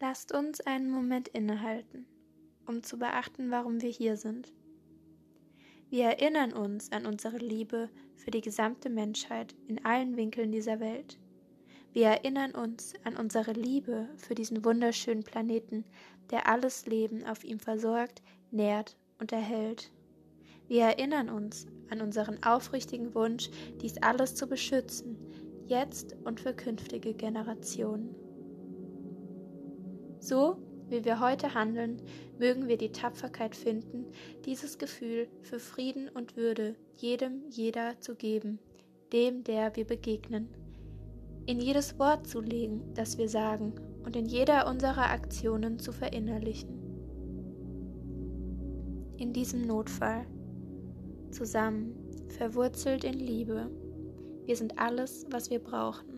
Lasst uns einen Moment innehalten, um zu beachten, warum wir hier sind. Wir erinnern uns an unsere Liebe für die gesamte Menschheit in allen Winkeln dieser Welt. Wir erinnern uns an unsere Liebe für diesen wunderschönen Planeten, der alles Leben auf ihm versorgt, nährt und erhält. Wir erinnern uns an unseren aufrichtigen Wunsch, dies alles zu beschützen, jetzt und für künftige Generationen. So wie wir heute handeln, mögen wir die Tapferkeit finden, dieses Gefühl für Frieden und Würde jedem, jeder zu geben, dem, der wir begegnen, in jedes Wort zu legen, das wir sagen, und in jeder unserer Aktionen zu verinnerlichen. In diesem Notfall, zusammen, verwurzelt in Liebe, wir sind alles, was wir brauchen.